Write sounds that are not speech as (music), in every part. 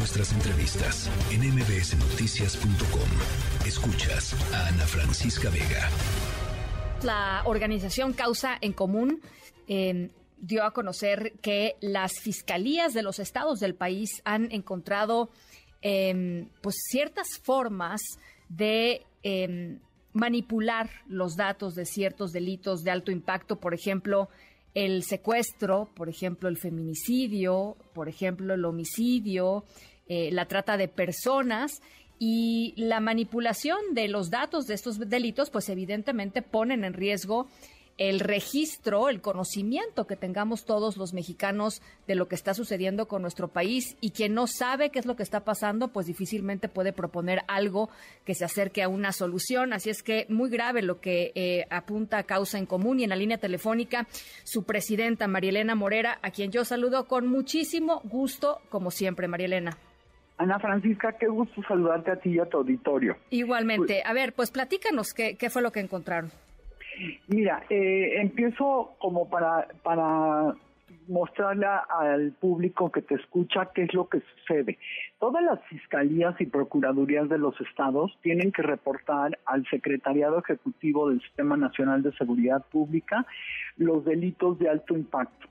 nuestras entrevistas en mbsnoticias.com. Escuchas a Ana Francisca Vega. La organización Causa en Común em, dio a conocer que las fiscalías de los estados del país han encontrado em, pues ciertas formas de em, manipular los datos de ciertos delitos de alto impacto, por ejemplo, el secuestro, por ejemplo, el feminicidio, por ejemplo, el homicidio, eh, la trata de personas y la manipulación de los datos de estos delitos, pues evidentemente ponen en riesgo el registro, el conocimiento que tengamos todos los mexicanos de lo que está sucediendo con nuestro país y quien no sabe qué es lo que está pasando, pues difícilmente puede proponer algo que se acerque a una solución. Así es que muy grave lo que eh, apunta a causa en común y en la línea telefónica su presidenta Marielena Morera, a quien yo saludo con muchísimo gusto, como siempre, Marielena. Ana Francisca, qué gusto saludarte a ti y a tu auditorio. Igualmente. A ver, pues platícanos qué, qué fue lo que encontraron. Mira, eh, empiezo como para, para mostrarle al público que te escucha qué es lo que sucede. Todas las fiscalías y procuradurías de los estados tienen que reportar al Secretariado Ejecutivo del Sistema Nacional de Seguridad Pública los delitos de alto impacto.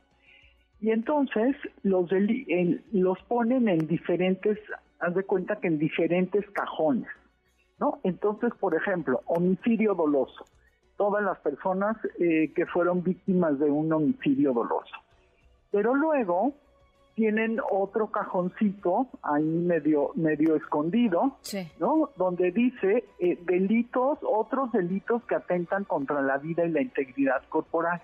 Y entonces los, los ponen en diferentes, haz de cuenta que en diferentes cajones, ¿no? Entonces, por ejemplo, homicidio doloso todas las personas eh, que fueron víctimas de un homicidio doloso. Pero luego tienen otro cajoncito ahí medio medio escondido, ¿no? Donde dice eh, delitos, otros delitos que atentan contra la vida y la integridad corporal.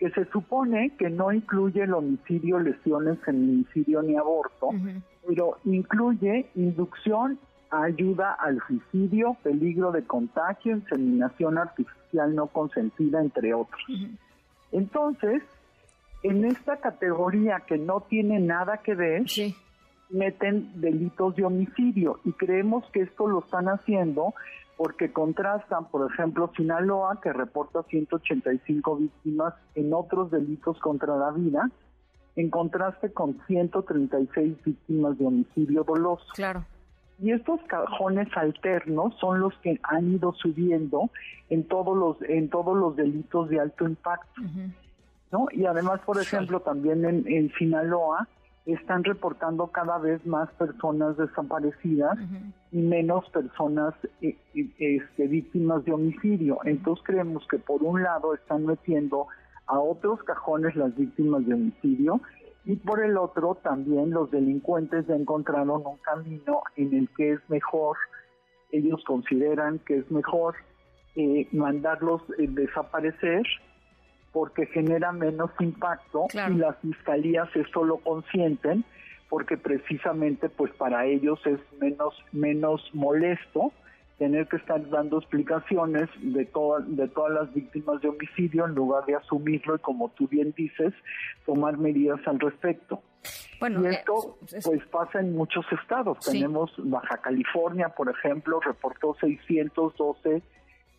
Que se supone que no incluye el homicidio, lesiones, feminicidio ni aborto, pero incluye inducción ayuda al suicidio, peligro de contagio, inseminación artificial no consentida, entre otros. Entonces, en esta categoría que no tiene nada que ver, meten delitos de homicidio y creemos que esto lo están haciendo porque contrastan, por ejemplo, Sinaloa, que reporta 185 víctimas en otros delitos contra la vida, en contraste con 136 víctimas de homicidio doloso. Claro. Y estos cajones alternos son los que han ido subiendo en todos los en todos los delitos de alto impacto. ¿no? Y además, por ejemplo, también en, en, Sinaloa están reportando cada vez más personas desaparecidas y menos personas eh, eh, este, víctimas de homicidio. Entonces creemos que por un lado están metiendo a otros cajones las víctimas de homicidio y por el otro también los delincuentes ya encontraron un camino en el que es mejor, ellos consideran que es mejor eh, mandarlos eh, desaparecer porque genera menos impacto y las fiscalías esto lo consienten porque precisamente pues para ellos es menos menos molesto tener que estar dando explicaciones de, de todas las víctimas de homicidio en lugar de asumirlo y, como tú bien dices, tomar medidas al respecto. Bueno, y eh, esto pues pasa en muchos estados. Tenemos Baja California, por ejemplo, reportó 612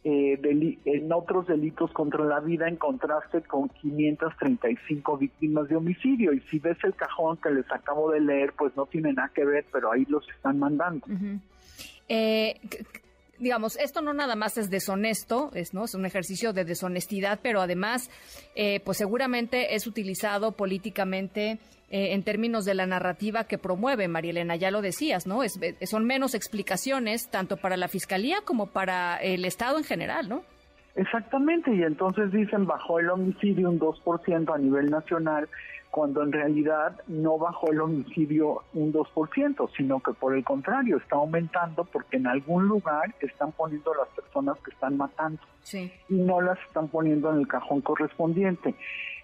eh, en otros delitos contra la vida en contraste con 535 víctimas de homicidio. Y si ves el cajón que les acabo de leer, pues no tiene nada que ver, pero ahí los están mandando digamos, esto no nada más es deshonesto, es, ¿no? es un ejercicio de deshonestidad, pero además, eh, pues seguramente es utilizado políticamente eh, en términos de la narrativa que promueve Marielena, ya lo decías, ¿no? Es, son menos explicaciones tanto para la Fiscalía como para el Estado en general, ¿no? Exactamente, y entonces dicen bajó el homicidio un 2% a nivel nacional, cuando en realidad no bajó el homicidio un 2%, sino que por el contrario está aumentando porque en algún lugar están poniendo las personas que están matando y no las están poniendo en el cajón correspondiente.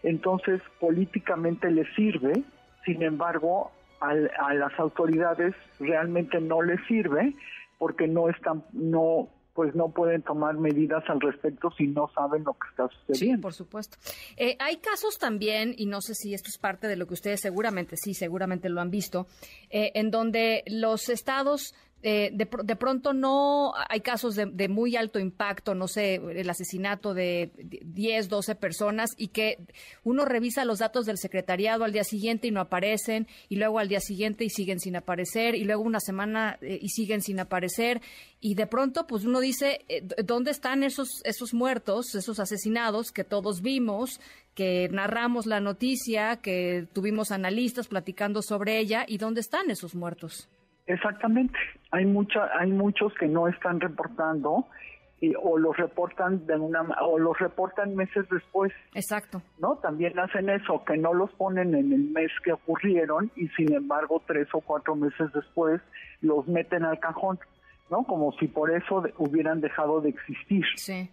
Entonces, políticamente les sirve, sin embargo, a las autoridades realmente no les sirve porque no están, no pues no pueden tomar medidas al respecto si no saben lo que está sucediendo. Sí, por supuesto. Eh, hay casos también, y no sé si esto es parte de lo que ustedes seguramente, sí, seguramente lo han visto, eh, en donde los estados eh, de, de, pronto no hay casos de, muy alto impacto, no sé, el asesinato de 10, 12 personas y que uno revisa los datos del secretariado al día siguiente y no aparecen, y luego al día siguiente y siguen sin aparecer, y luego una semana eh, y siguen sin aparecer, y de pronto pues uno dice, eh, ¿dónde están esos, esos muertos, esos asesinados que todos vimos, que narramos la noticia, que tuvimos analistas platicando sobre ella, y dónde están esos muertos? Exactamente. Hay mucha, hay muchos que no están reportando y, o los reportan de una o los reportan meses después. Exacto. ¿No? También hacen eso, que no los ponen en el mes que ocurrieron y sin embargo tres o cuatro meses después los meten al cajón, ¿no? Como si por eso hubieran dejado de existir. Sí.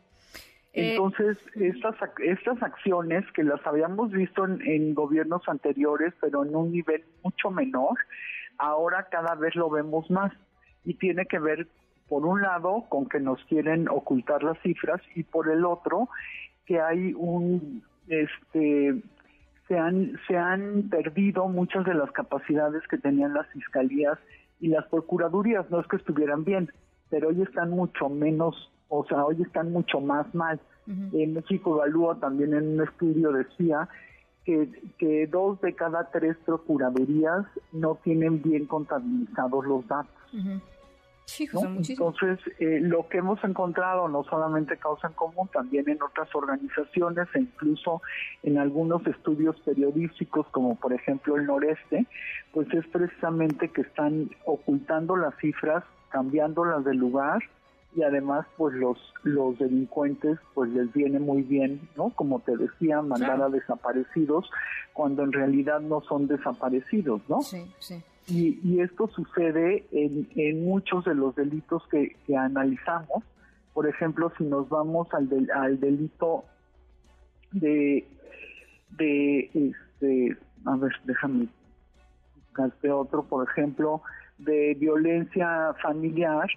Entonces, eh, estas, estas acciones que las habíamos visto en, gobiernos anteriores, pero en un nivel mucho menor, ahora cada vez lo vemos más y tiene que ver por un lado con que nos quieren ocultar las cifras y por el otro que hay un este se han se han perdido muchas de las capacidades que tenían las fiscalías y las procuradurías. No es que estuvieran bien pero hoy están mucho menos o sea hoy están mucho más mal. En México Evalúa también en un estudio decía que, dos de cada tres procuradurías no tienen bien contabilizados los datos. Entonces, eh, lo que hemos encontrado no solamente causa en común, también en otras organizaciones e incluso en algunos estudios periodísticos, como por ejemplo el Noreste, pues es precisamente que están ocultando las cifras, cambiándolas de lugar y además pues los los delincuentes pues les viene muy bien no como te decía mandar a desaparecidos cuando en realidad no son desaparecidos no sí sí y, y esto sucede en, en muchos de los delitos que, analizamos. Por ejemplo si nos vamos al del, al delito de de este a ver déjame buscarte otro por ejemplo de violencia familiar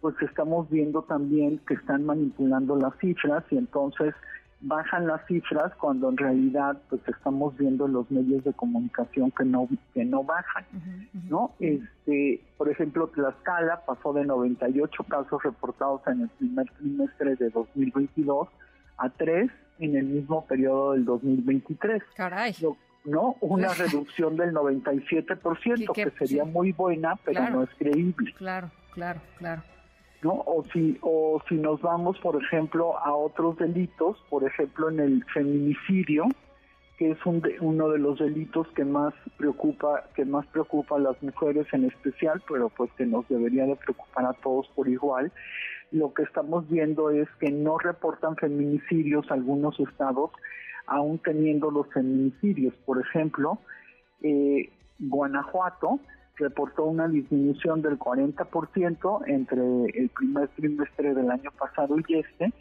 pues estamos viendo también que están manipulando las cifras y entonces bajan las cifras cuando en realidad pues estamos viendo en los medios de comunicación que no que no bajan, ¿no? Este, por ejemplo, Tlaxcala pasó de 98 casos reportados en el primer trimestre de 2022 a 3 en el mismo periodo del 2023. Caray. ¿no? Una (laughs) reducción del 97%, que sería muy buena, pero no es creíble. Claro, claro, claro. ¿No? O si, o si nos vamos, por ejemplo, a otros delitos, por ejemplo, en el feminicidio, que es un uno de los delitos que más preocupa, que más preocupa a las mujeres en especial, pero pues que nos debería de preocupar a todos por igual. Lo que estamos viendo es que no reportan feminicidios algunos estados, aún teniendo los feminicidios. Por ejemplo, eh, Guanajuato, reportó una disminución del 40% entre el primer trimestre del año pasado y este,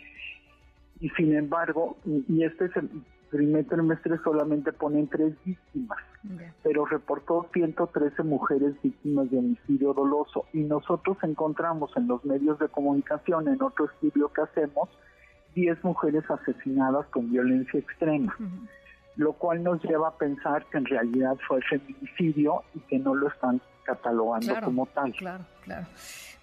y sin embargo, y este primer trimestre solamente ponen tres víctimas, pero reportó 113 mujeres víctimas de homicidio doloso, y nosotros encontramos en los medios de comunicación, en otro estudio que hacemos, 10 mujeres asesinadas con violencia extrema lo cual nos lleva a pensar que en realidad fue feminicidio y que no lo están catalogando como tal. Claro, claro.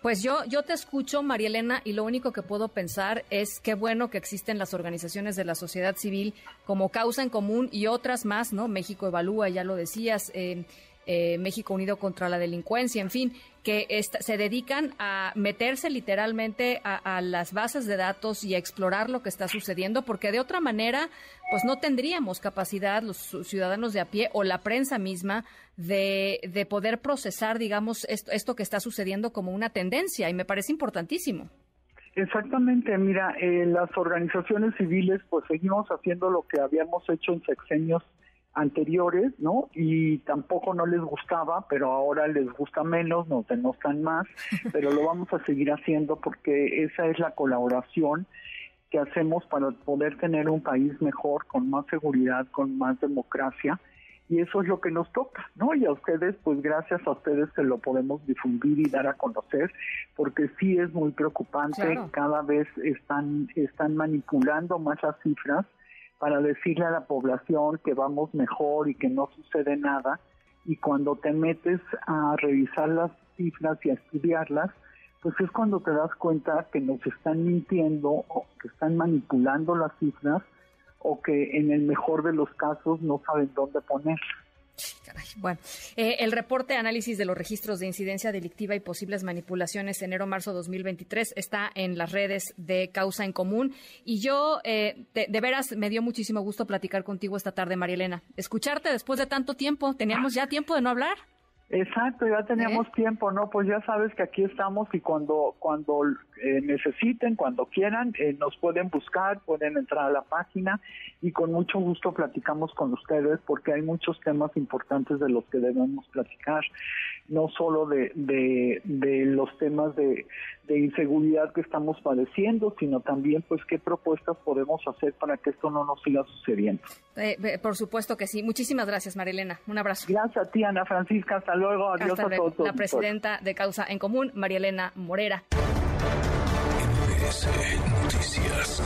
Pues yo, yo te escucho, María Elena, y lo único que puedo pensar es qué bueno que existen las organizaciones de la sociedad civil como Causa en Común y otras más, ¿no? México Evalúa, ya lo decías, eh, eh, México Unido contra la Delincuencia, en fin, que se dedican a meterse literalmente a, las bases de datos y a explorar lo que está sucediendo, porque de otra manera, pues no tendríamos capacidad los ciudadanos de a pie o la prensa misma de, de poder procesar, digamos, esto, esto que está sucediendo como una tendencia, y me parece importantísimo. Exactamente, mira, eh, las organizaciones civiles pues seguimos haciendo lo que habíamos hecho en sexenios anteriores, ¿no? Y tampoco no les gustaba, pero ahora les gusta menos, nos denostan más, (laughs) pero lo vamos a seguir haciendo porque esa es la colaboración que hacemos para poder tener un país mejor, con más seguridad, con más democracia, y eso es lo que nos toca, ¿no? Y a ustedes, pues gracias a ustedes que lo podemos difundir y dar a conocer, porque sí es muy preocupante, cada vez están, están manipulando más las cifras, para decirle a la población que vamos mejor y que no sucede nada, y cuando te metes a revisar las cifras y a estudiarlas, pues es cuando te das cuenta que nos están mintiendo o que están manipulando las cifras o que en el mejor de los casos no saben dónde poner. Bueno, eh, el reporte análisis de los registros de incidencia delictiva y posibles manipulaciones enero-marzo 2023 está en las redes de Causa en Común. Y yo, eh, de, de, veras, me dio muchísimo gusto platicar contigo esta tarde, María Elena. Escucharte después de tanto tiempo. ¿Teníamos ya tiempo de no hablar? Exacto, ya teníamos ¿Eh? tiempo, ¿no? Pues ya sabes que aquí estamos y cuando cuando eh, necesiten, cuando quieran, eh, nos pueden buscar, pueden entrar a la página y con mucho gusto platicamos con ustedes porque hay muchos temas importantes de los que debemos platicar, no solo de, de, de los temas de, de inseguridad que estamos padeciendo, sino también pues qué propuestas podemos hacer para que esto no nos siga sucediendo. por supuesto que sí. Muchísimas gracias, Marilena. Un abrazo. Gracias a ti, Ana Francisca. Hasta luego. Adiós Hasta a todos. La presidenta de Causa en Común, María Elena Morera. Noticias.